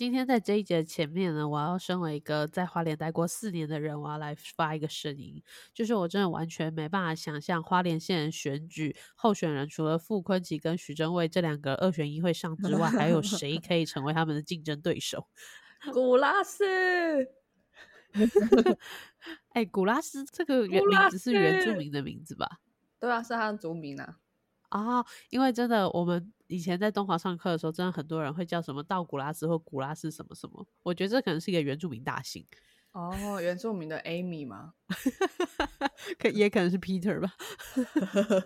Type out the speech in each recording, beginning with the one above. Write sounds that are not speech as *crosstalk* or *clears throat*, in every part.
今天在这一节前面呢，我要身为一个在花莲待过四年的人，我要来发一个声音，就是我真的完全没办法想象花莲县选举候选人除了傅昆萁跟徐正伟这两个二选一会上之外，还有谁可以成为他们的竞争对手？*laughs* 古拉斯，*laughs* 哎，古拉斯这个原名字是原住民的名字吧？对啊，是他的族名啊。啊，因为真的我们。以前在东华上课的时候，真的很多人会叫什么道古拉斯或古拉斯什么什么。我觉得这可能是一个原住民大姓。哦，原住民的 Amy 吗？*laughs* 可也可能是 Peter 吧。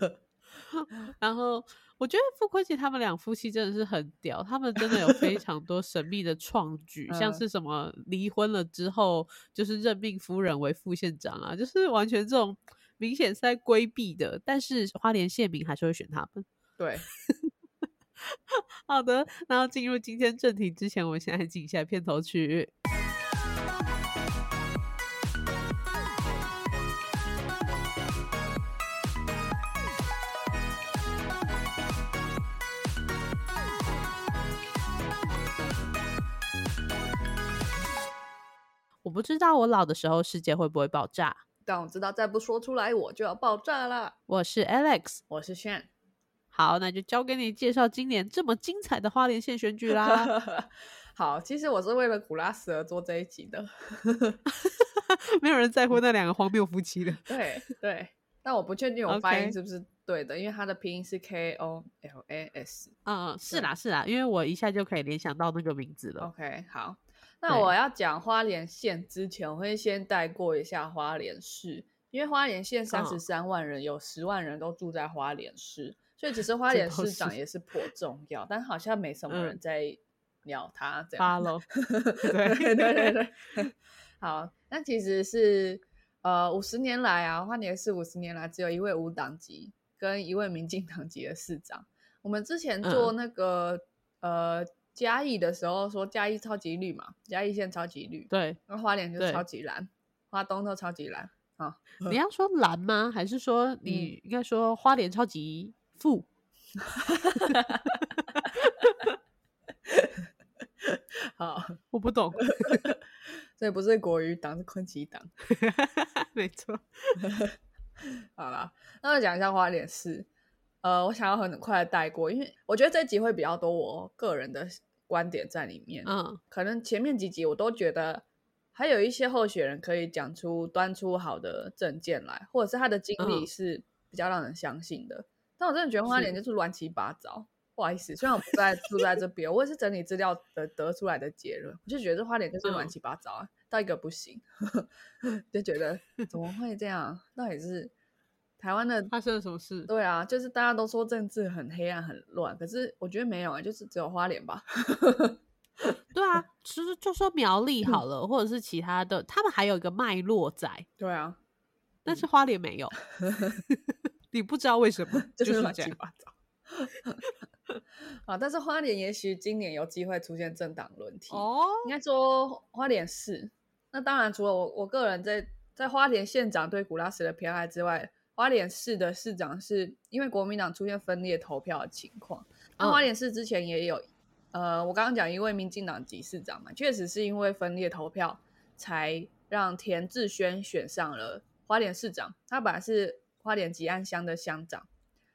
*laughs* 然后我觉得傅昆萁他们两夫妻真的是很屌，他们真的有非常多神秘的创举，像是什么离婚了之后就是任命夫人为副县长啊，就是完全这种明显是在规避的，但是花莲县民还是会选他们。对。*laughs* 好的，然后进入今天正题之前，我先来进一下片头曲。我不知道我老的时候世界会不会爆炸，但我知道再不说出来我就要爆炸了。我是 Alex，我是 Shan。好，那就交给你介绍今年这么精彩的花莲县选举啦。*laughs* 好，其实我是为了古拉斯而做这一集的，*laughs* 没有人在乎那两个荒谬夫妻的。对对，*laughs* 但我不确定我发音是不是对的，因为它的拼音是 K O L A S。嗯，是啦是啦，因为我一下就可以联想到那个名字了。OK，好，那我要讲花莲县之前，我会先带过一下花莲市，因为花莲县三十三万人，有十万人都住在花莲市。所以其实花莲市长也是颇重要，但好像没什么人在鸟他这样。*laughs* 对对对对。好，那其实是呃五十年来啊，花莲市五十年来只有一位无党籍跟一位民进党籍的市长。我们之前做那个呃嘉义的时候说嘉义超级绿嘛，嘉义县超级绿。对。那花莲就超级蓝，花东都超级蓝啊。*laughs* 你要说蓝吗？还是说你应该说花莲超级？富，*laughs* 好，*laughs* 我不懂，这不是国语党，是昆奇党，没错。好了，那我讲一下花莲市。呃，我想要很快的带过，因为我觉得这集会比较多我个人的观点在里面。嗯，可能前面几集我都觉得还有一些候选人可以讲出端出好的证件来，或者是他的经历是比较让人相信的。但我真的觉得花莲就是乱七八糟，不好意思，虽然我不在住在这边，我也是整理资料得得出来的结论，我就觉得这花莲就是乱七八糟啊，到一个不行，*laughs* 就觉得怎么会这样？到底是台湾的发生了什么事？对啊，就是大家都说政治很黑暗很乱，可是我觉得没有啊，就是只有花莲吧。*laughs* 对啊，其实就说苗栗好了，或者是其他的，他们还有一个脉络在。对啊，但是花莲没有。*laughs* 你不知道为什么，*laughs* 就是乱七八糟。啊！但是花莲也许今年有机会出现政党轮替哦。应该说花莲市，那当然除了我我个人在在花莲县长对古拉斯的偏爱之外，花莲市的市长是因为国民党出现分裂投票的情况。那花莲市之前也有，呃，我刚刚讲一位民进党籍市长嘛，确实是因为分裂投票才让田志轩选上了花莲市长。他本来是。花莲吉安乡的乡长，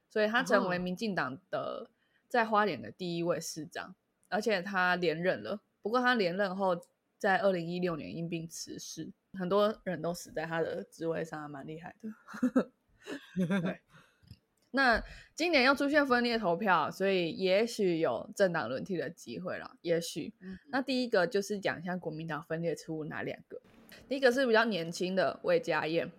所以他成为民进党的在花莲的第一位市长，而且他连任了。不过他连任后，在二零一六年因病辞世，很多人都死在他的职位上，还蛮厉害的。*laughs* 对，*laughs* 那今年要出现分裂投票，所以也许有政党轮替的机会了。也许，那第一个就是讲一下国民党分裂出哪两个？第一个是比较年轻的魏家燕。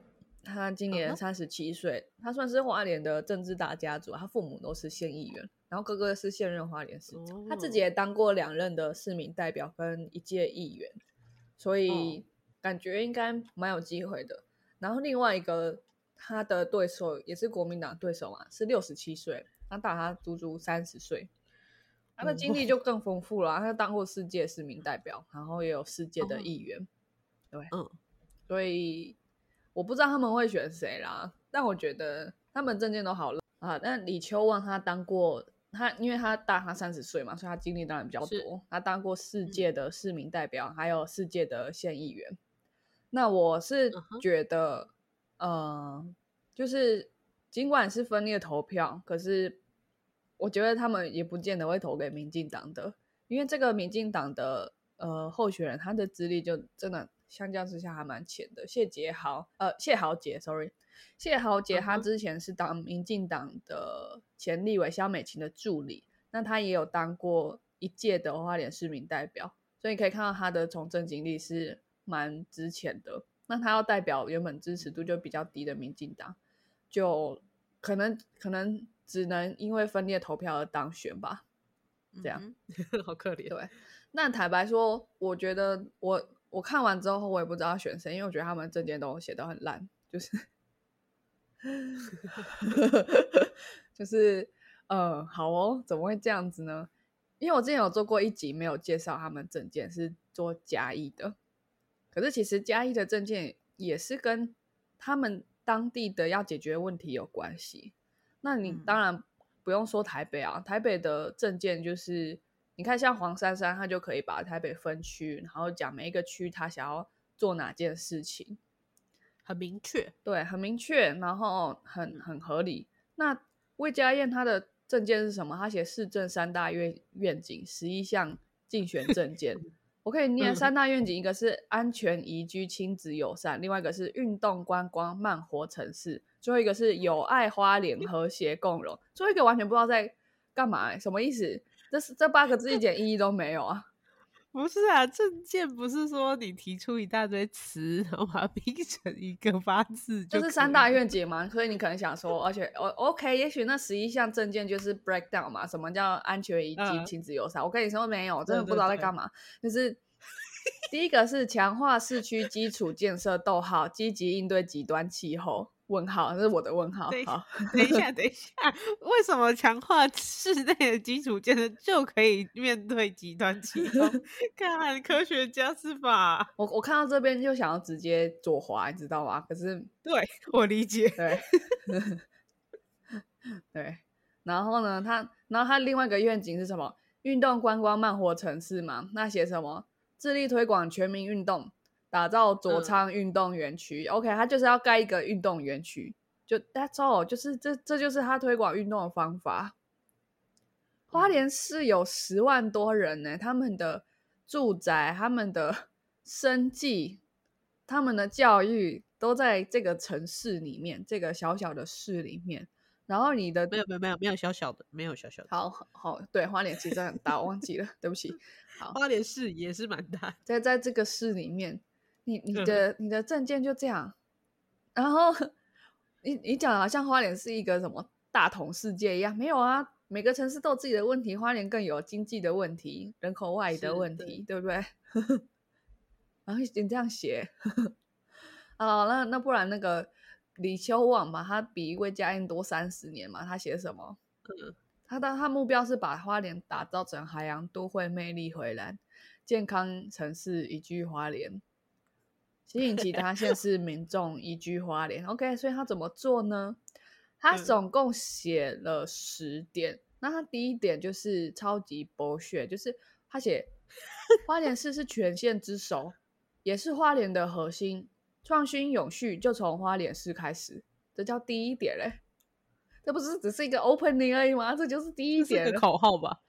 他今年三十七岁，他算是花莲的政治大家族。他父母都是县议员，然后哥哥是现任花莲市长，他自己也当过两任的市民代表跟一届议员，所以感觉应该蛮有机会的。然后另外一个他的对手也是国民党对手嘛，是六十七岁，他大他足足三十岁，他的经历就更丰富了。他当过世界市民代表，然后也有世界的议员，对，嗯，所以。我不知道他们会选谁啦，但我觉得他们证件都好了啊。但李秋旺他当过他因为他大他三十岁嘛，所以他经历当然比较多。他当过世界的市民代表，还有世界的县议员。那我是觉得，呃，就是尽管是分裂投票，可是我觉得他们也不见得会投给民进党的，因为这个民进党的呃候选人，他的资历就真的相较之下还蛮浅的。谢杰豪，呃，谢豪杰，sorry。谢豪杰他之前是当民进党的前立委肖美琴的助理，那他也有当过一届的花莲市民代表，所以可以看到他的从政经历是蛮值钱的。那他要代表原本支持度就比较低的民进党，就可能可能只能因为分裂投票而当选吧。这样 *laughs* 好可怜。对，那坦白说，我觉得我我看完之后，我也不知道选谁，因为我觉得他们证件都写的很烂，就是。*laughs* 就是，呃，好哦，怎么会这样子呢？因为我之前有做过一集，没有介绍他们证件是做嘉义的，可是其实嘉义的证件也是跟他们当地的要解决问题有关系。那你当然不用说台北啊，台北的证件就是，你看像黄珊珊，他就可以把台北分区，然后讲每一个区他想要做哪件事情。很明确，对，很明确，然后很很合理。那魏家燕她的证件是什么？她写市政三大愿愿景十一项竞选证件，我可以念三大愿景，一个是安全宜居亲子友善，另外一个是运动观光慢活城市，最后一个是有爱花莲和谐共荣。最后一个完全不知道在干嘛，什么意思？这是这八个字一点意义都没有啊！不是啊，证件不是说你提出一大堆词，然后把它拼成一个八字，就是三大愿景嘛。所以你可能想说，而且我 OK，也许那十一项证件就是 breakdown 嘛。什么叫安全以及亲子友善？我跟你说没有，真的不知道在干嘛。就是第一个是强化市区基础建设，逗号，积极应对极端气候。问号，这是我的问号。好，等一下，等一下，*laughs* 为什么强化室内的基础建设就可以面对极端气候？*laughs* 看科学家是吧？我我看到这边就想要直接左滑，你知道吗？可是，*laughs* 对我理解，对，对。然后呢，他，然后他另外一个愿景是什么？运动观光慢活城市嘛？那写什么？致力推广全民运动。打造左仓运动园区，OK，他就是要盖一个运动园区，就 That's all，就是这这就是他推广运动的方法。花莲市有十万多人呢，他们的住宅、他们的 *laughs* 生计、他们的教育都在这个城市里面，这个小小的市里面。然后你的没有没有没有没有小小的，没有小小的。好好对，花莲其实很大，我忘记了，对不起。*laughs* 好，花莲市也是蛮大，在在这个市里面。你你的你的证件就这样，然后你你讲好像花莲是一个什么大同世界一样，没有啊，每个城市都有自己的问题，花莲更有经济的问题、人口外移的问题，对不对？*laughs* 然后你这样写，啊，那那不然那个李秋旺嘛，他比魏家燕多三十年嘛，他写什么？嗯，他的他目标是把花莲打造成海洋都会，魅力回来，健康城市宜居花莲。吸引其他县市民众移居花莲，OK，所以他怎么做呢？他总共写了十点。那他第一点就是超级博学，就是他写花莲市是全县之首，也是花莲的核心，创新永续就从花莲市开始，这叫第一点嘞。这不是只是一个 opening 而已吗？这就是第一点口号吧。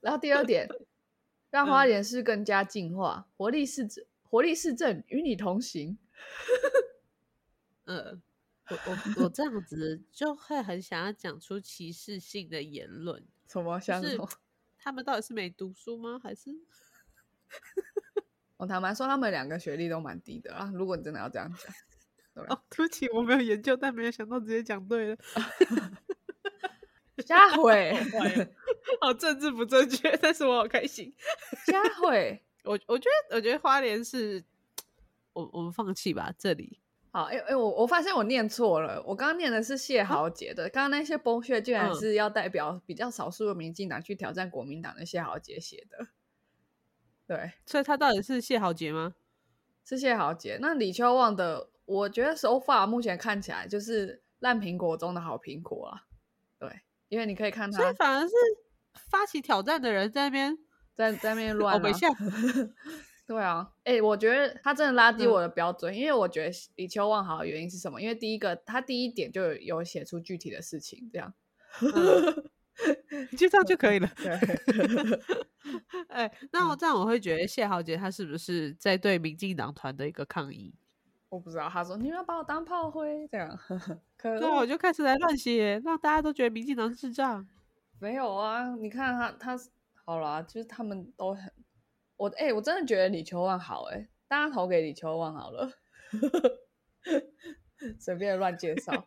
然后第二点，*laughs* 让花莲市更加进化，活力市值。活力市政与你同行。*laughs* 嗯，我我我这样子就会很想要讲出歧视性的言论。什么？像是 *laughs* 他们到底是没读书吗？还是？我 *laughs* 坦白说，他们两个学历都蛮低的啊。如果你真的要这样讲，哦，对不起，我没有研究，但没有想到直接讲对了。佳慧，好政治不正确，但是我好开心。佳慧。我我觉得，我觉得花莲是，我我们放弃吧。这里好，哎哎，我我发现我念错了，我刚刚念的是谢豪杰的，刚刚那些剥削居然是要代表比较少数的民进党去挑战国民党的谢豪杰写的。对，所以他到底是谢豪杰吗？是谢豪杰。那李秋旺的，我觉得手法目前看起来就是烂苹果中的好苹果啊。对，因为你可以看他，所以反而是发起挑战的人在那边在在那边乱了。*laughs* *laughs* 对啊，哎，我觉得他真的拉低我的标准，因为我觉得李秋望好的原因是什么？因为第一个，他第一点就有写出具体的事情，这样，*laughs* 就这样就可以了。对，哎，那我这样我会觉得谢豪杰他是不是在对民进党团的一个抗议？我不知道，他说你们要把我当炮灰，这样，对，我就开始来乱写，让大家都觉得民进党智障。没有啊，你看他，他好啦，就是他们都很。我哎，我真的觉得李秋旺好哎，大家投给李秋旺好了，*laughs* 随便乱介绍、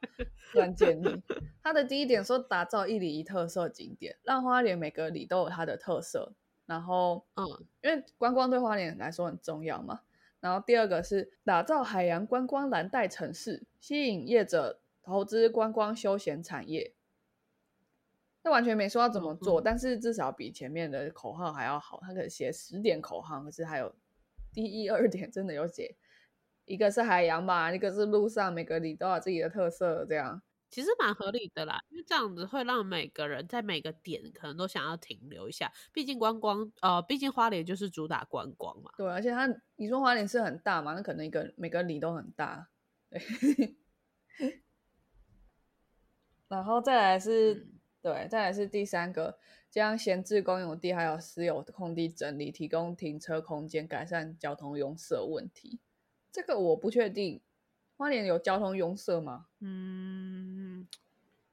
乱建议。他的第一点说打造一里一特色景点，让花莲每个里都有它的特色。然后，嗯，因为观光对花莲来说很重要嘛。然后第二个是打造海洋观光蓝带城市，吸引业者投资观光休闲产业。他完全没说要怎么做，但是至少比前面的口号还要好。他可以写十点口号，可是还有第一二点真的有写，一个是海洋吧，一个是路上，每个里都有自己的特色，这样其实蛮合理的啦。因为这样子会让每个人在每个点可能都想要停留一下，毕竟观光呃，毕竟花莲就是主打观光嘛。对，而且他你说花莲是很大嘛，那可能一个每个里都很大，对。*laughs* 然后再来是。对，再来是第三个，将闲置公有地还有私有空地整理，提供停车空间，改善交通拥塞问题。这个我不确定，花莲有交通拥塞吗？嗯，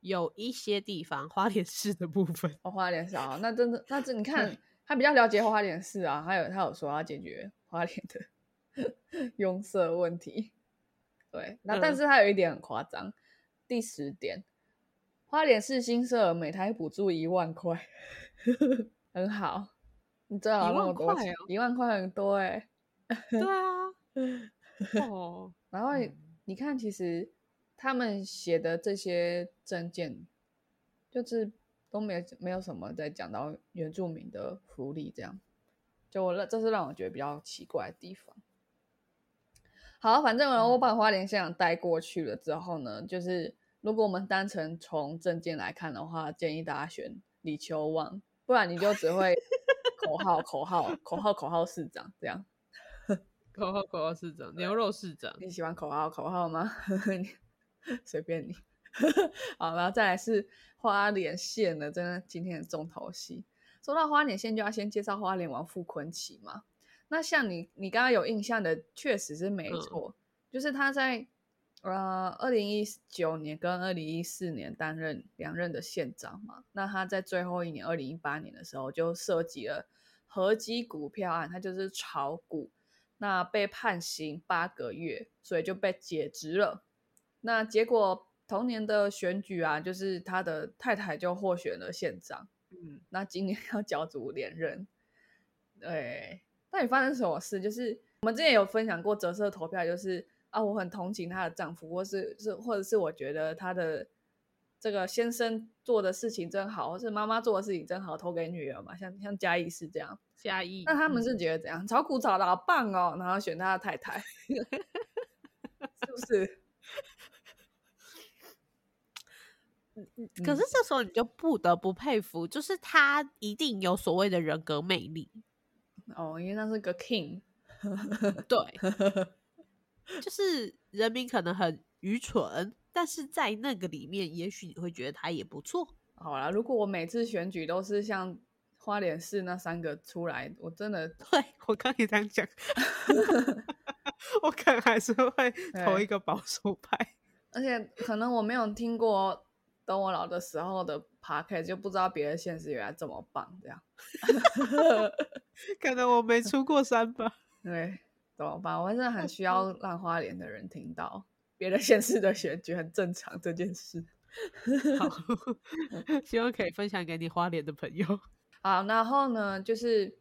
有一些地方，花莲市的部分。哦，花莲市啊，那真的，那这你看，*laughs* 他比较了解花莲市啊，还有他有说要解决花莲的 *laughs* 拥塞问题。对，那但是他有一点很夸张，第十点。花莲市新社每台补助一万块，很好。你知道那么多钱？一万块很多哎。对啊。哦。*laughs* 然后你看，其实他们写的这些证件，就是都没有没有什么在讲到原住民的福利，这样。就我这是让我觉得比较奇怪的地方。好，反正我把花莲县长带过去了之后呢，就是。如果我们单纯从证件来看的话，建议大家选李秋旺，不然你就只会 *laughs* 口号、口号、口号、口号市长这样。*laughs* 口号、口号市长，牛肉市长，你喜欢口号、口号吗？*laughs* 随便你。好，然后再来是花莲县的，真的今天的重头戏。说到花莲县，就要先介绍花莲王傅坤奇嘛。那像你，你刚刚有印象的，确实是没错，就是他在。呃，二零一九年跟二零一四年担任两任的县长嘛，那他在最后一年二零一八年的时候就涉及了合基股票案，他就是炒股，那被判刑八个月，所以就被解职了。那结果同年的选举啊，就是他的太太就获选了县长，嗯，那今年 *laughs* 要角逐连任，对，到底发生什么事？就是我们之前有分享过折射投票，就是。啊，我很同情她的丈夫，或是是，或者是我觉得她的这个先生做的事情真好，或是妈妈做的事情真好，投给女儿嘛，像像嘉义是这样，嘉义，那他们是觉得怎样？炒股炒的好棒哦，然后选他的太太，是不是？*laughs* 可是这时候你就不得不佩服，就是他一定有所谓的人格魅力哦，因为那是个 king，对。就是人民可能很愚蠢，但是在那个里面，也许你会觉得他也不错。好啦，如果我每次选举都是像花莲市那三个出来，我真的对我刚也这样讲，*laughs* 我可能还是会投一个保守派。而且可能我没有听过等我老的时候的 p a r k 就不知道别的县市原来这么棒。这样，*laughs* 可能我没出过山吧。*laughs* 对。怎么办？我真的很需 *laughs* 要让花莲的人听到别的县市的选举很正常这件事。好，*laughs* 希望可以分享给你花莲的朋友。*laughs* 好，然后呢，就是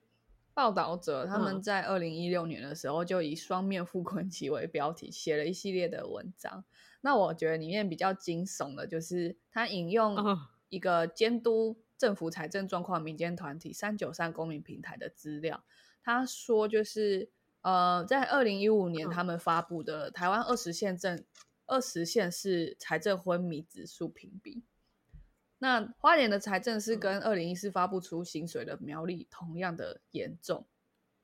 报道者他们在二零一六年的时候就以“双面傅昆奇”为标题写了一系列的文章。那我觉得里面比较惊悚的就是他引用一个监督政府财政状况民间团体三九三公民平台的资料，他说就是。呃，在二零一五年，他们发布的台湾二十县政二十县市财政昏迷指数评比，那花莲的财政是跟二零一四发布出薪水的苗栗同样的严重，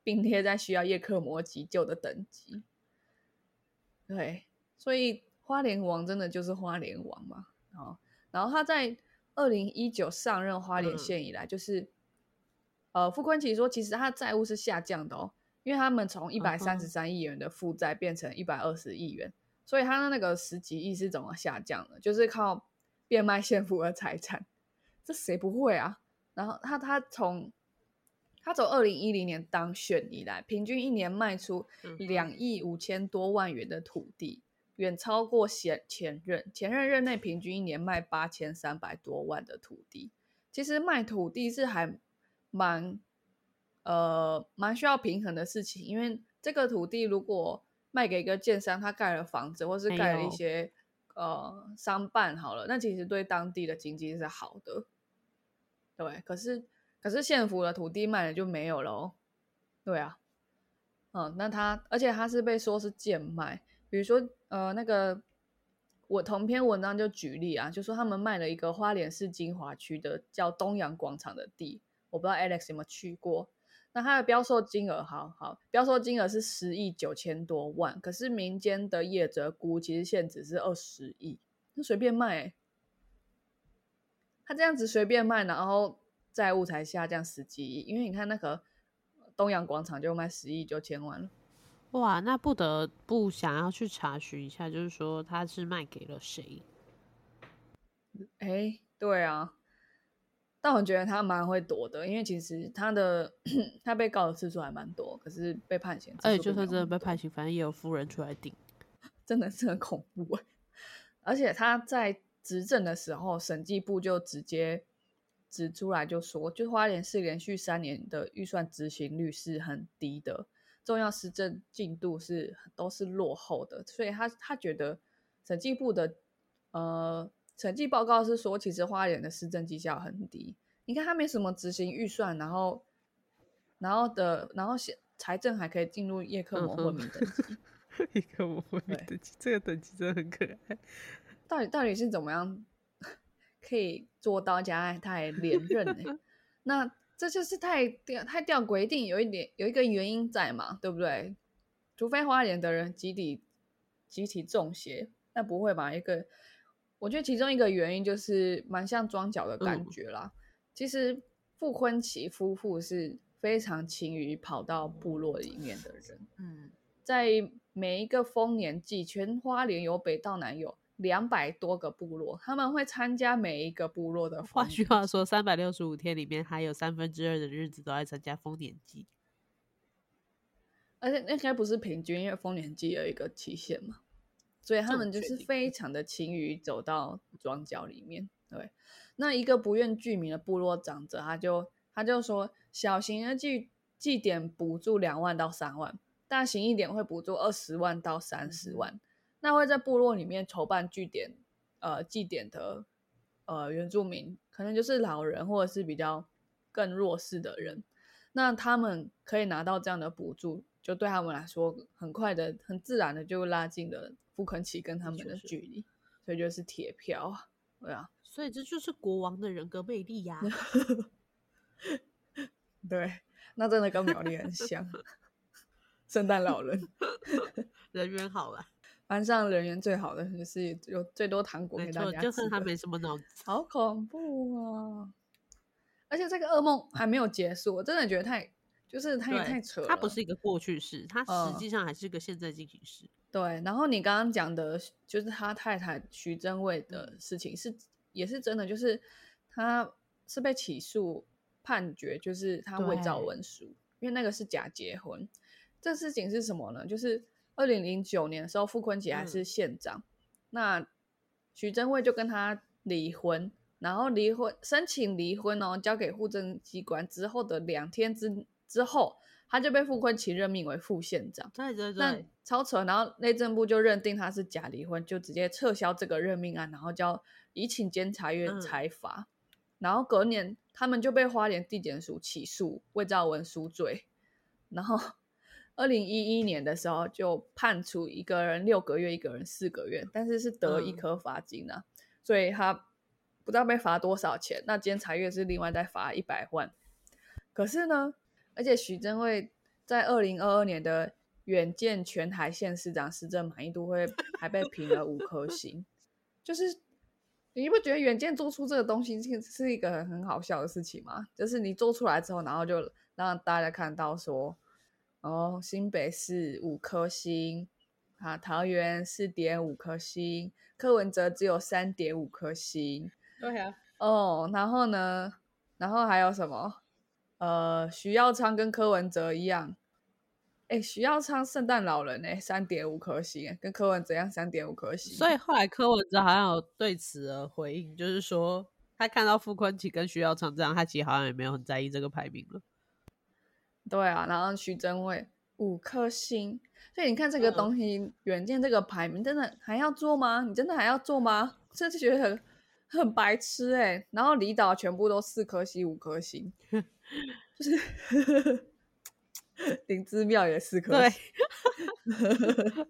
并贴在需要叶克膜急救的等级。对，所以花莲王真的就是花莲王嘛？哦，然后他在二零一九上任花莲县以来，就是呃，傅昆奇说，其实他的债务是下降的哦，因为他们从一百三十三亿元的负债变成一百二十亿元，所以他的那个十几亿是怎么下降的？就是靠。变卖现付的财产，这谁不会啊？然后他他从他从二零一零年当选以来，平均一年卖出两亿五千多万元的土地，远超过前前任前任任内平均一年卖八千三百多万的土地。其实卖土地是还蛮呃蛮需要平衡的事情，因为这个土地如果卖给一个建商，他盖了房子，或是盖了一些。呃，商办好了，那其实对当地的经济是好的，对。可是，可是县府的土地卖了就没有了，对啊。嗯，那他，而且他是被说是贱卖，比如说，呃，那个我同篇文章就举例啊，就说他们卖了一个花莲市金华区的叫东阳广场的地，我不知道 Alex 有没有去过。那它的标售金额，好好，标售金额是十亿九千多万，可是民间的业者估，其实现值是二十亿，那随便卖，他这样子随便卖，然后债务才下降十几亿，因为你看那个东阳广场就卖十亿九千万了，哇，那不得不想要去查询一下，就是说他是卖给了谁？哎，对啊。但我觉得他蛮会躲的，因为其实他的 *clears throat* 他被告的次数还蛮多，可是被判刑。而且就算真的被判刑，反正也有夫人出来顶，*laughs* 真的是很恐怖。而且他在执政的时候，审计部就直接指出来，就说，就花莲市连续三年的预算执行率是很低的，重要施政进度是都是落后的，所以他他觉得审计部的呃。审计报告是说，其实花莲的市政绩效很低。你看，他没什么执行预算，然后，然后的，然后财政还可以进入叶克膜昏迷等级。叶克膜昏迷 *laughs* 等级，这个等级真的很可爱。到底到底是怎么样 *laughs* 可以做到加他还连任呢？*laughs* 那这就是太掉太掉规，定有一点有一个原因在嘛，对不对？除非花莲的人集体集体中邪，那不会吧？一个。我觉得其中一个原因就是蛮像装脚的感觉啦。其实傅昆奇夫妇是非常勤于跑到部落里面的人。嗯，在每一个丰年祭，全花莲由北到南有两百多个部落，他们会参加每一个部落的。换句话说，三百六十五天里面，还有三分之二的日子都在参加丰年祭。而且那应该不是平均，因为丰年祭有一个期限嘛。所以他们就是非常的勤于走到庄脚里面。对，那一个不愿具名的部落长者，他就他就说，小型的祭祭典补助两万到三万，大型一点会补助二十万到三十万。那会在部落里面筹办据点，呃，祭典的呃原住民，可能就是老人或者是比较更弱势的人，那他们可以拿到这样的补助，就对他们来说，很快的、很自然的就拉近了。傅肯奇跟他们的距离，所以就是铁票，对啊，所以这就是国王的人格魅力呀。*laughs* 对，那真的跟苗栗很像。*laughs* 圣诞老人，*laughs* 人缘好了，班上人缘最好的就是有最多糖果给大家，就是他没什么脑子，好恐怖啊！而且这个噩梦还没有结束，我真的觉得太就是太太扯了。它不是一个过去式，它实际上还是个现在进行时。对，然后你刚刚讲的，就是他太太徐真卫的事情，是也是真的，就是他是被起诉判决，就是他伪造文书，因为那个是假结婚。这事情是什么呢？就是二零零九年的时候，傅坤杰还是县长，那徐真卫就跟他离婚，然后离婚申请离婚哦，交给户政机关之后的两天之之后。他就被傅昆奇任命为副县长，对对对，超扯。然后内政部就认定他是假离婚，就直接撤销这个任命案，然后叫移请监察院裁罚。然后隔年他们就被花莲地检署起诉伪造文书罪。然后 *laughs* 二零一一年的时候就判处一个人六个月，一个人四个月，但是是得一颗罚金啊。所以他不知道被罚多少钱。那监察院是另外再罚一百万。可是呢，而且许正惠在二零二二年的远见全台县市长施政满意度会还被评了五颗星，就是你不觉得远见做出这个东西是是一个很好笑的事情吗？就是你做出来之后，然后就让大家看到说，哦，新北市五颗星。啊，桃园四点五颗星，柯文哲只有三点五颗星。对啊。哦，然后呢？然后还有什么？呃，徐耀昌跟柯文哲一样。哎，徐耀昌圣诞老人哎，三点五颗星，跟柯文哲一样三点五颗星。所以后来柯文哲好像有对此而回应，就是说他看到傅昆奇跟徐耀昌这样，他其实好像也没有很在意这个排名了。对啊，然后徐贞惠五颗星。所以你看这个东西，远见这个排名真的还要做吗？你真的还要做吗？真的觉得很很白痴哎。然后离岛全部都四颗星、五颗星，*laughs* 就是 *laughs* 灵芝庙也四颗。*laughs* 对，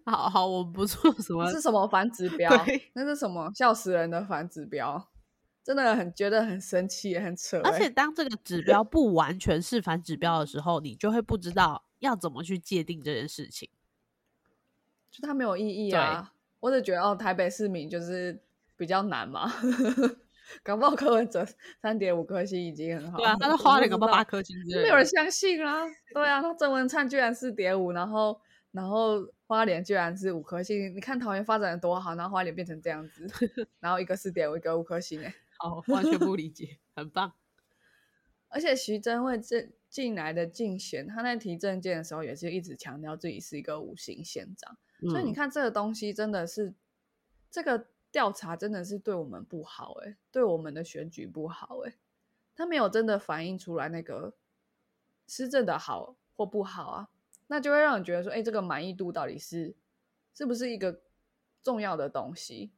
好好，我不做什么，是什么反指标？那是什么笑死人的反指标？真的很觉得很生气，很扯。而且当这个指标不完全是反指标的时候，你就会不知道要怎么去界定这件事情。就它没有意义啊！我只觉得哦，台北市民就是比较难嘛。搞不好柯文哲三点五颗星已经很好，对啊，他是花了个八八颗星，没有人相信啊。对啊，那郑文灿居然四点五，然后然后花莲居然是五颗星。你看桃园发展的多好，然后花莲变成这样子，*laughs* 然后一个四点五，一个五颗星，哎，好，完全不理解，很棒。*laughs* 而且徐峥会这进来的竞选，他在提证件的时候也是一直强调自己是一个五星县长。所以你看，这个东西真的是，这个调查真的是对我们不好哎，对我们的选举不好哎，他没有真的反映出来那个施政的好或不好啊，那就会让你觉得说，哎，这个满意度到底是是不是一个重要的东西？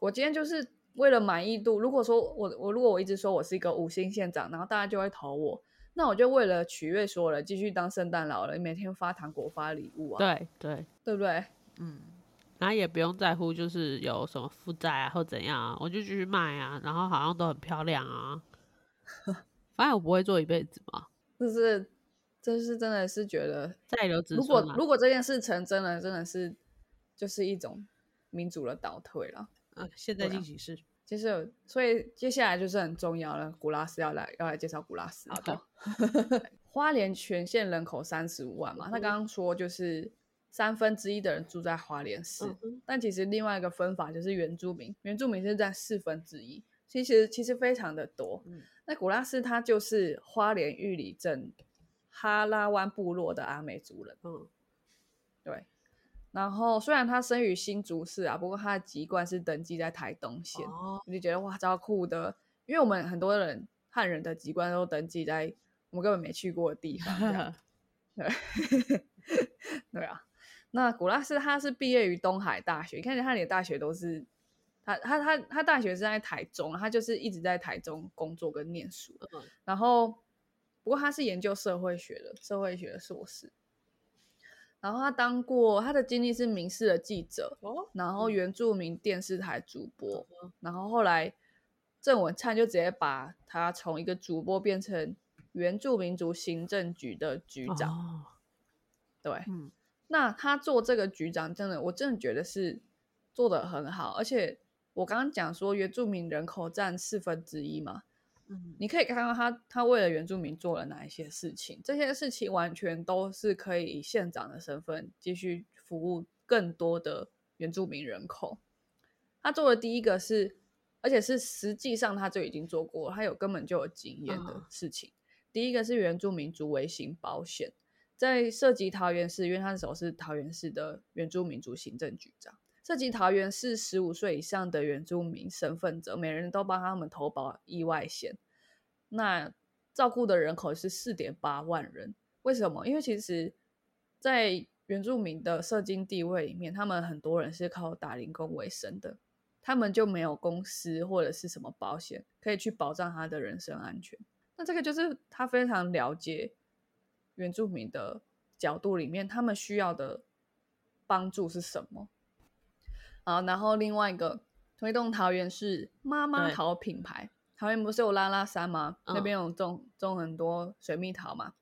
我今天就是为了满意度，如果说我我如果我一直说我是一个五星县长，然后大家就会投我，那我就为了取悦所有人，继续当圣诞老人，每天发糖果发礼物啊，对对对不对？嗯，然后也不用在乎，就是有什么负债啊或怎样啊，我就继续卖啊，然后好像都很漂亮啊。*laughs* 反正我不会做一辈子嘛。就是，这是真的是觉得再留。如果如果这件事成真了，真的是就是一种民主的倒退了。啊，现在进行式。其实，所以接下来就是很重要了。古拉斯要来要来介绍古拉斯。好的。*laughs* 花莲全县人口三十五万嘛，他刚刚说就是。三分之一的人住在花莲市，但其实另外一个分法就是原住民，原住民是占四分之一，其实其实非常的多。那古拉斯他就是花莲玉里镇哈拉湾部落的阿美族人。嗯，对。然后虽然他生于新竹市啊，不过他的籍贯是登记在台东县。哦，你就觉得哇，超酷的，因为我们很多人汉人的籍贯都登记在我们根本没去过的地方。*laughs* 对，*laughs* 对啊。那古拉斯他是毕业于东海大学，你看他连大学都是，他他他他大学是在台中，他就是一直在台中工作跟念书。然后，不过他是研究社会学的，社会学的硕士。然后他当过他的经历是民事的记者，然后原住民电视台主播，然后后来郑文灿就直接把他从一个主播变成原住民族行政局的局长。对，嗯。那他做这个局长，真的，我真的觉得是做的很好。而且我刚刚讲说，原住民人口占四分之一嘛，嗯，你可以看到他他为了原住民做了哪一些事情，这些事情完全都是可以以县长的身份继续服务更多的原住民人口。他做的第一个是，而且是实际上他就已经做过，他有根本就有经验的事情。第一个是原住民族微型保险。在涉及桃园市，因为他那时候是桃园市的原住民族行政局长。涉及桃园市十五岁以上的原住民身份者，每人都帮他们投保意外险。那照顾的人口是四点八万人。为什么？因为其实，在原住民的社经地位里面，他们很多人是靠打零工为生的，他们就没有公司或者是什么保险可以去保障他的人身安全。那这个就是他非常了解。原住民的角度里面，他们需要的帮助是什么？啊，然后另外一个推动桃园是妈妈桃品牌。桃园不是有拉拉山吗？那边有种种很多水蜜桃嘛。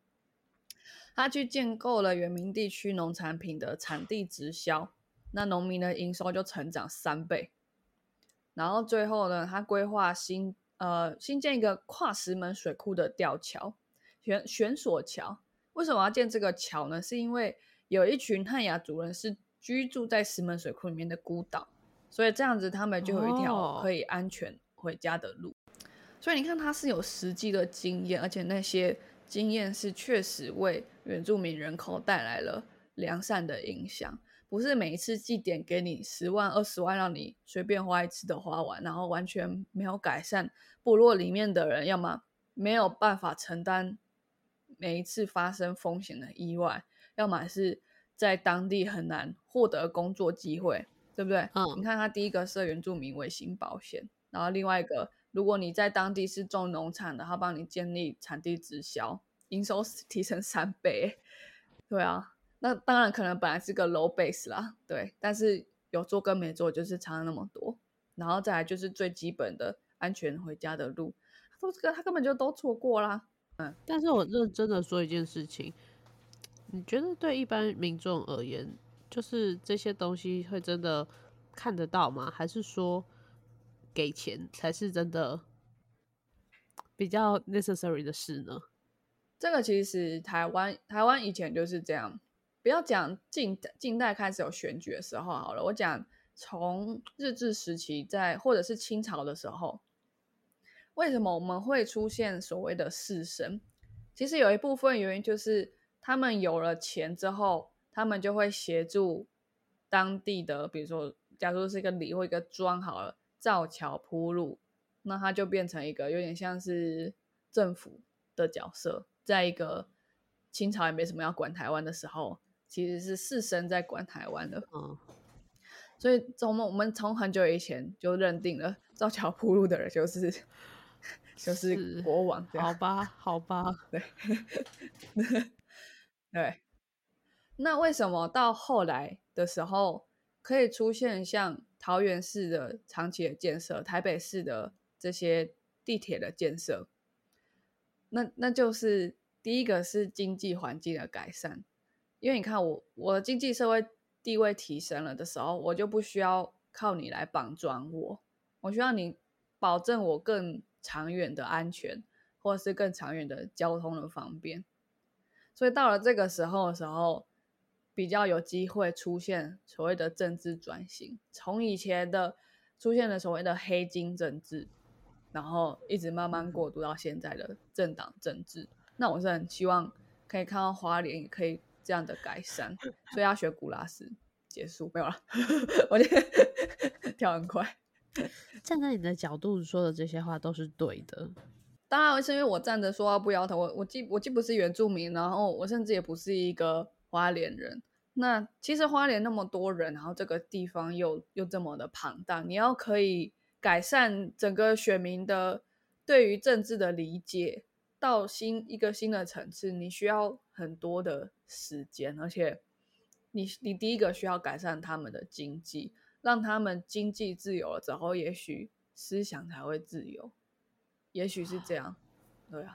他去建构了原民地区农产品的产地直销，那农民的营收就成长三倍。然后最后呢，他规划新呃新建一个跨石门水库的吊桥，悬悬索桥。为什么要建这个桥呢？是因为有一群汉雅族人是居住在石门水库里面的孤岛，所以这样子他们就有一条可以安全回家的路。所以你看，他是有实际的经验，而且那些经验是确实为原住民人口带来了良善的影响，不是每一次祭典给你十万、二十万，让你随便花一次的花完，然后完全没有改善部落里面的人，要么没有办法承担每一次发生风险的意外，要么是在当地很难获得工作机会，对不对？嗯，你看他第一个设原住民卫星保险，然后另外一个。如果你在当地是种农产的，他帮你建立产地直销，营收提升三倍，对啊，那当然可能本来是个 low base 啦，对，但是有做跟没做就是差那么多，然后再来就是最基本的安全回家的路，都这个他根本就都错过啦，嗯，但是我认真的说一件事情，你觉得对一般民众而言，就是这些东西会真的看得到吗？还是说？给钱才是真的比较 necessary 的事呢。这个其实台湾台湾以前就是这样。不要讲近近代开始有选举的时候好了，我讲从日治时期在或者是清朝的时候，为什么我们会出现所谓的士绅？其实有一部分原因就是他们有了钱之后，他们就会协助当地的，比如说，假如是一个里或一个庄好了。造桥铺路，那他就变成一个有点像是政府的角色。在一个清朝也没什么要管台湾的时候，其实是士绅在管台湾的。嗯，所以从我们从很久以前就认定了造桥铺路的人就是 *laughs* 就是国王。好吧，好吧，*laughs* 对 *laughs* 对。那为什么到后来的时候可以出现像？桃园市的长期的建设，台北市的这些地铁的建设，那那就是第一个是经济环境的改善，因为你看我我的经济社会地位提升了的时候，我就不需要靠你来绑装我，我需要你保证我更长远的安全，或是更长远的交通的方便，所以到了这个时候的时候。比较有机会出现所谓的政治转型，从以前的出现了所谓的黑金政治，然后一直慢慢过渡到现在的政党政治。那我是很希望可以看到花莲也可以这样的改善，所以要学古拉斯结束没有了，*laughs* 我 *laughs* 跳很快。*laughs* 站在你的角度说的这些话都是对的，当然是因为我站着说话不腰疼。我我既我既不是原住民，然后我甚至也不是一个。花莲人，那其实花莲那么多人，然后这个地方又又这么的庞大，你要可以改善整个选民的对于政治的理解，到新一个新的层次，你需要很多的时间，而且你你第一个需要改善他们的经济，让他们经济自由了之后，也许思想才会自由，也许是这样，对啊，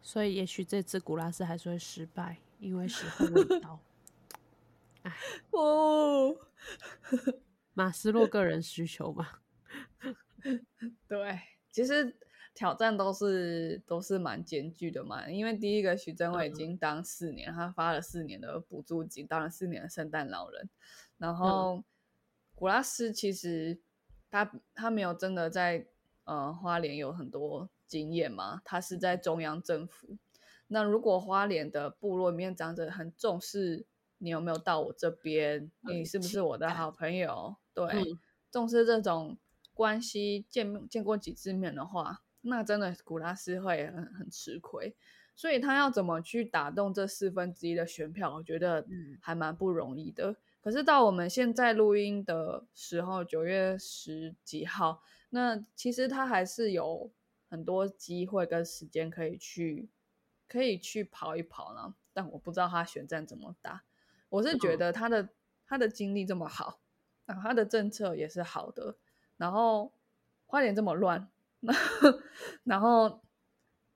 所以也许这次古拉斯还是会失败。因为时候未到，*laughs* 哎，哦，*laughs* 马斯洛个人需求嘛，*laughs* 对，其实挑战都是都是蛮艰巨的嘛。因为第一个徐正伟已经当四年，他发了四年的补助金，当了四年的圣诞老人。然后古拉斯其实他他没有真的在呃花莲有很多经验嘛，他是在中央政府。那如果花莲的部落里面长者很重视你有没有到我这边，你是不是我的好朋友？对，重视这种关系，见见过几次面的话，那真的古拉斯会很很吃亏。所以他要怎么去打动这四分之一的选票，我觉得还蛮不容易的。可是到我们现在录音的时候，九月十几号，那其实他还是有很多机会跟时间可以去。可以去跑一跑呢，但我不知道他选战怎么打。我是觉得他的他的经历这么好，啊，他的政策也是好的，然后花莲这么乱，然后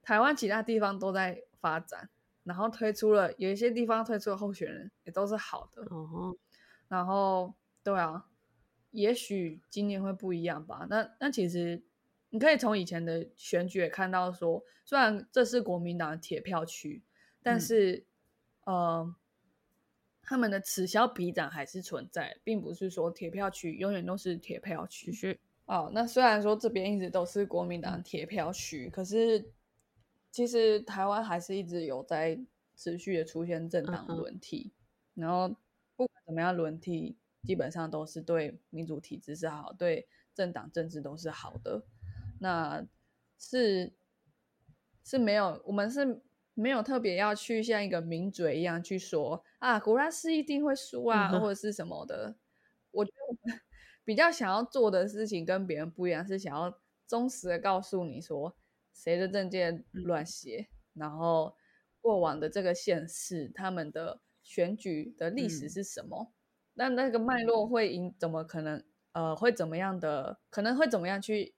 台湾其他地方都在发展，然后推出了有一些地方推出的候选人也都是好的哦。然后对啊，也许今年会不一样吧。那那其实你可以从以前的选举也看到，说虽然这是国民党的铁票区，但是呃。他们的此消彼长还是存在，并不是说铁票区永远都是铁票区。是哦，那虽然说这边一直都是国民党铁票区，可是其实台湾还是一直有在持续的出现政党轮替。然后不管怎么样轮替，基本上都是对民主体制是好，对政党政治都是好的。那是是没有，我们是。没有特别要去像一个名嘴一样去说啊，古拉斯一定会输啊，或者是什么的。我觉得 *laughs* 比较想要做的事情跟别人不一样，是想要忠实的告诉你说谁的证件乱写，然后过往的这个县市他们的选举的历史是什么，那那个脉络会引怎么可能呃会怎么样的，可能会怎么样去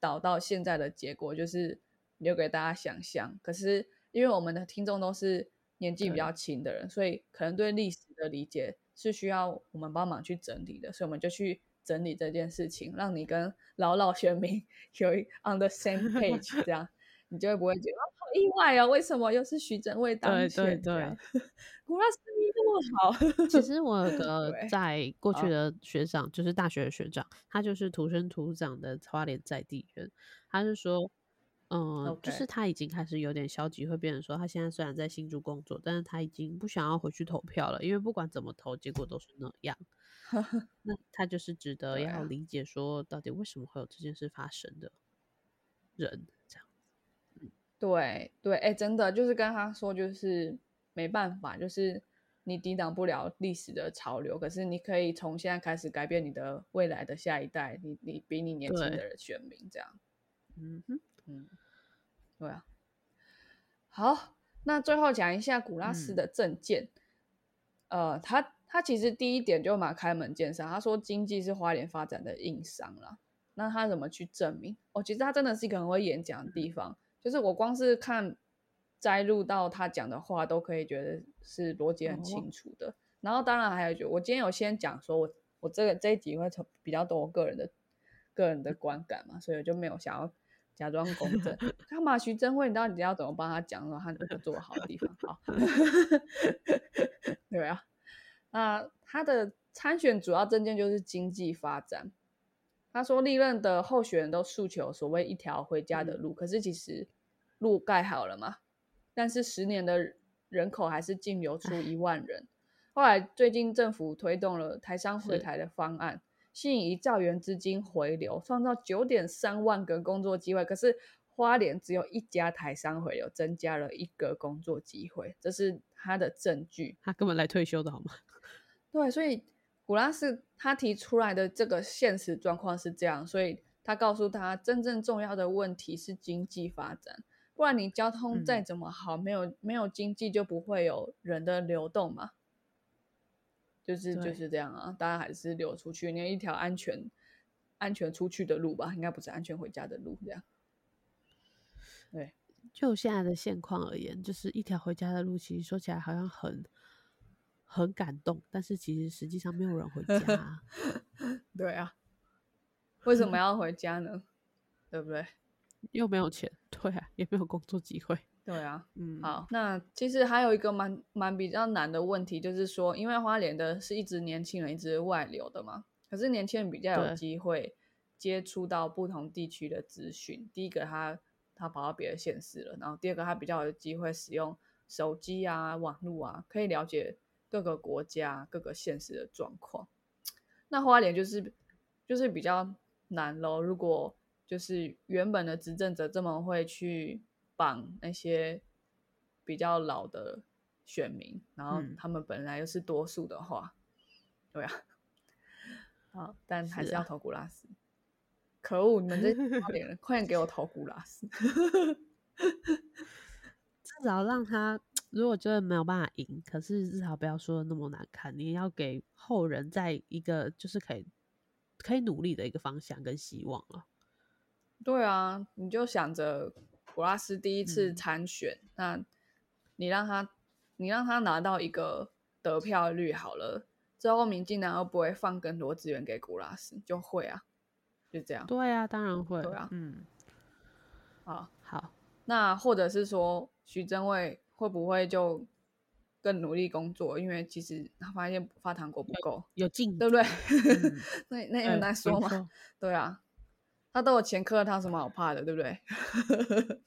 导到现在的结果，就是留给大家想象。可是。因为我们的听众都是年纪比较轻的人，所以可能对历史的理解是需要我们帮忙去整理的，所以我们就去整理这件事情，让你跟老老选民 *laughs* 有 on the same page，这样你就会不会觉得好意外啊？为什么又是徐正伟当选？对对对，*laughs* 古拉斯密这么好。其实我 *laughs* 有个在过去的学长，就是大学的学长，他就是土生土长的花莲在地人，他是说。嗯，就是他已经开始有点消极，会变成说他现在虽然在新竹工作，但是他已经不想要回去投票了，因为不管怎么投，结果都是那样。*laughs* 那他就是值得要理解，说到底为什么会有这件事发生的人。对对，哎，真的就是跟他说，就是没办法，就是你抵挡不了历史的潮流，可是你可以从现在开始改变你的未来的下一代，你你比你年轻的人选民这样。嗯哼，嗯。对啊，好，那最后讲一下古拉斯的证件。呃，他他其实第一点就蛮开门见山，他说经济是花莲发展的硬伤了。那他怎么去证明？哦，其实他真的是一个很会演讲的地方，就是我光是看摘录到他讲的话，都可以觉得是逻辑很清楚的。然后当然还有就我今天有先讲说我我这个这一集会从比较多我个人的个人的观感嘛，所以我就没有想要。假装公正，*laughs* 干嘛？徐真慧，你到底要怎么帮他讲？说他做好的地方，好，*laughs* 对啊。那他的参选主要证件就是经济发展。他说历任的候选人都诉求所谓一条回家的路，可是其实路盖好了嘛？但是十年的人口还是净流出一万人。后来最近政府推动了台商回台的方案。吸引一兆元资金回流，创造九点三万个工作机会。可是花莲只有一家台商回流，增加了一个工作机会，这是他的证据。他根本来退休的好吗？*laughs* 对，所以古拉斯他提出来的这个现实状况是这样，所以他告诉他，真正重要的问题是经济发展，不然你交通再怎么好，没有没有经济就不会有人的流动嘛。就是就是这样啊，大家还是流出去，你一条安全、安全出去的路吧，应该不是安全回家的路，这样。对，就现在的现况而言，就是一条回家的路，其实说起来好像很很感动，但是其实实际上没有人回家。*laughs* 对啊，为什么要回家呢？对不对？又没有钱，*laughs* 对啊，也没有工作机会。对啊，嗯，好，那其实还有一个蛮蛮比较难的问题，就是说，因为花莲的是一直年轻人一直外流的嘛，可是年轻人比较有机会接触到不同地区的资讯。第一个，他他跑到别的县市了，然后第二个，他比较有机会使用手机啊、网络啊，可以了解各个国家、各个县市的状况。那花莲就是就是比较难咯，如果就是原本的执政者这么会去。绑那些比较老的选民，然后他们本来又是多数的话，对啊，好，但还是要投古拉斯。可恶，你们这点人，*laughs* 快点给我投古拉斯！*laughs* 至少让他，如果真的没有办法赢，可是至少不要说的那么难看。你要给后人在一个就是可以可以努力的一个方向跟希望啊。对啊，你就想着古拉斯第一次参选，那你让他，你让他拿到一个得票率好了，之后民进党会不会放更多资源给古拉斯？就会啊，就这样。对啊，当然会。对啊，嗯，好，好，那或者是说徐正伟会不会就更努力工作？因为其实他发现发糖果不够，有劲，对不对？*laughs* 那那很难说嘛。对啊。他都有前科，他有什么好怕的，对不对？*laughs*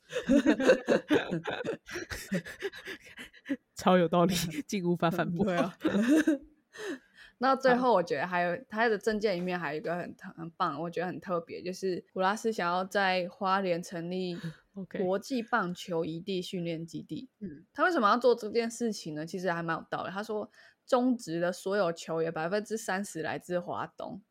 超有道理，*laughs* 竟无法反驳啊！那最后，我觉得还有他的证件里面还有一个很很棒，我觉得很特别，就是古拉斯想要在花莲成立 *laughs* 国际棒球一地训练基地。嗯，他为什么要做这件事情呢？其实还蛮有道理。他说，中职的所有球员百分之三十来自华东。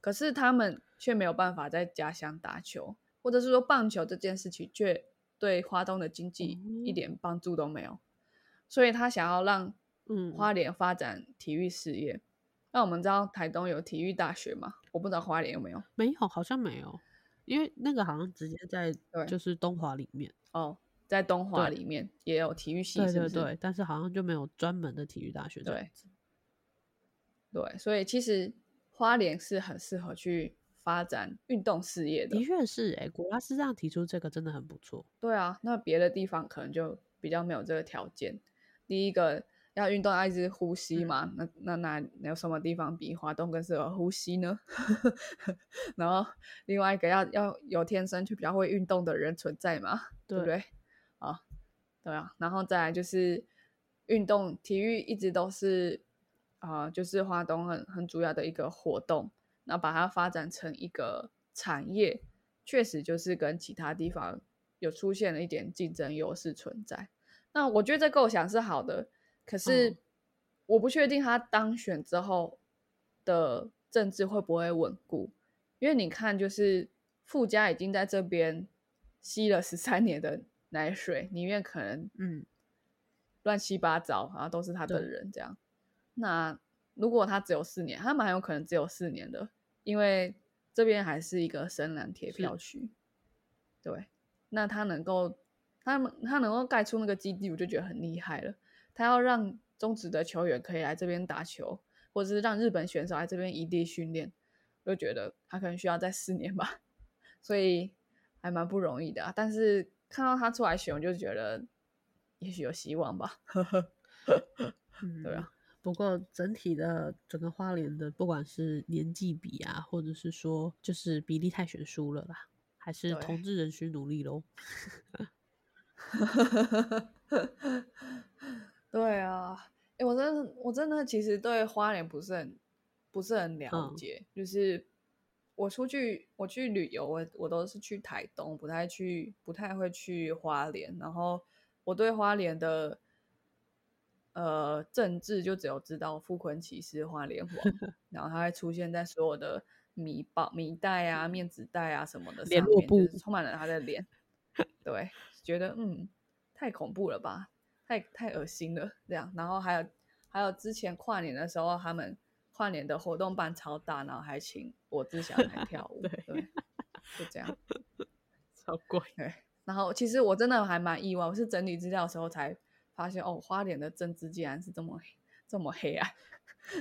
可是他们却没有办法在家乡打球，或者是说棒球这件事情却对华东的经济一点帮助都没有，所以他想要让嗯花莲发展体育事业。那我们知道台东有体育大学吗？我不知道花莲有没有，没有，好像没有，因为那个好像直接在就是东华里面哦，在东华里面也有体育系，对对对，但是好像就没有专门的体育大学这样子。对，所以其实。花莲是很适合去发展运动事业的，的确是哎，古拉斯这样提出这个真的很不错。对啊，那别的地方可能就比较没有这个条件。第一个要运动要一直呼吸嘛，那那那有什么地方比华东更适合呼吸呢？*laughs* 然后另外一个要要有天生就比较会运动的人存在嘛，对不对？啊，对啊，然后再来就是运动体育一直都是。啊，就是华东很很主要的一个活动，那把它发展成一个产业，确实就是跟其他地方有出现了一点竞争优势存在。那我觉得这构想是好的，可是我不确定他当选之后的政治会不会稳固，因为你看，就是富家已经在这边吸了十三年的奶水，里面可能嗯乱七八糟啊，都是他的人这样。那如果他只有四年，他蛮有可能只有四年的，因为这边还是一个深蓝铁票区。对，那他能够，他们他能够盖出那个基地，我就觉得很厉害了。他要让中职的球员可以来这边打球，或者是让日本选手来这边异地训练，我就觉得他可能需要在四年吧，*laughs* 所以还蛮不容易的。但是看到他出来选，我就觉得也许有希望吧。*laughs* 对啊。不过整体的整个花莲的，不管是年纪比啊，或者是说就是比例太悬殊了啦，还是同志人需努力喽。*laughs* 对啊，哎，我真的我真的其实对花莲不是很不是很了解，就是我出去我去旅游，我我都是去台东，不太去不太会去花莲，然后我对花莲的。呃，政治就只有知道傅坤奇是花莲王，*laughs* 然后他会出现在所有的米包、米袋啊、面纸袋啊什么的上面，就是 *laughs* 充满了他的脸。对，觉得嗯，太恐怖了吧，太太恶心了这样。然后还有还有之前跨年的时候，他们跨年的活动办超大，然后还请我志祥来跳舞，*laughs* 对，就这样，*laughs* 超贵。对，然后其实我真的还蛮意外，我是整理资料的时候才。发现哦，花莲的政治竟然是这么这么黑暗。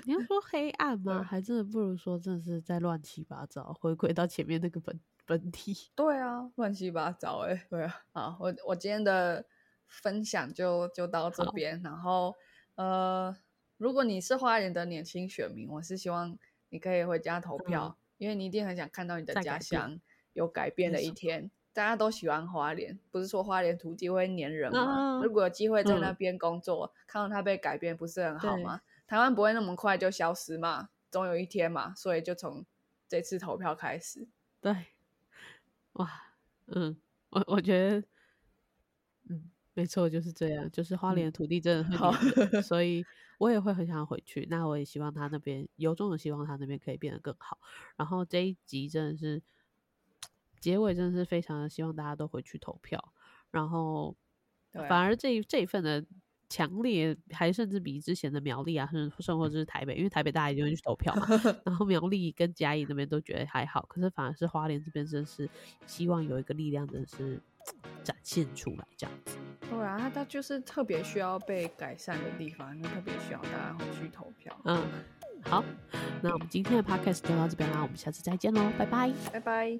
你要说黑暗 *laughs* 吗？还真的不如说，真的是在乱七八糟，回归到前面那个本本体。对啊，乱七八糟哎。对啊，啊，我我今天的分享就就到这边。然后呃，如果你是花莲的年轻选民，我是希望你可以回家投票，因为你一定很想看到你的家乡有改变的一天。大家都喜欢花莲，不是说花莲土地会黏人吗？如果有机会在那边工作，看到它被改变，不是很好吗？台湾不会那么快就消失嘛，总有一天嘛，所以就从这次投票开始。对，哇，嗯，我我觉得，嗯，没错，就是这样，就是花莲的土地真的很好，*laughs* 所以我也会很想回去。那我也希望他那边，由衷的希望他那边可以变得更好。然后这一集真的是。结尾真的是非常的希望大家都回去投票，然后反而这这一份的强烈，还甚至比之前的苗栗啊，甚甚或者是台北，因为台北大家一定会去投票嘛。*laughs* 然后苗栗跟嘉义那边都觉得还好，可是反而是花莲这边真是希望有一个力量，真的是展现出来这样子。对啊，它就是特别需要被改善的地方，就特别需要大家回去投票。嗯，好，那我们今天的 podcast 就到这边啦，我们下次再见喽，拜拜，拜拜。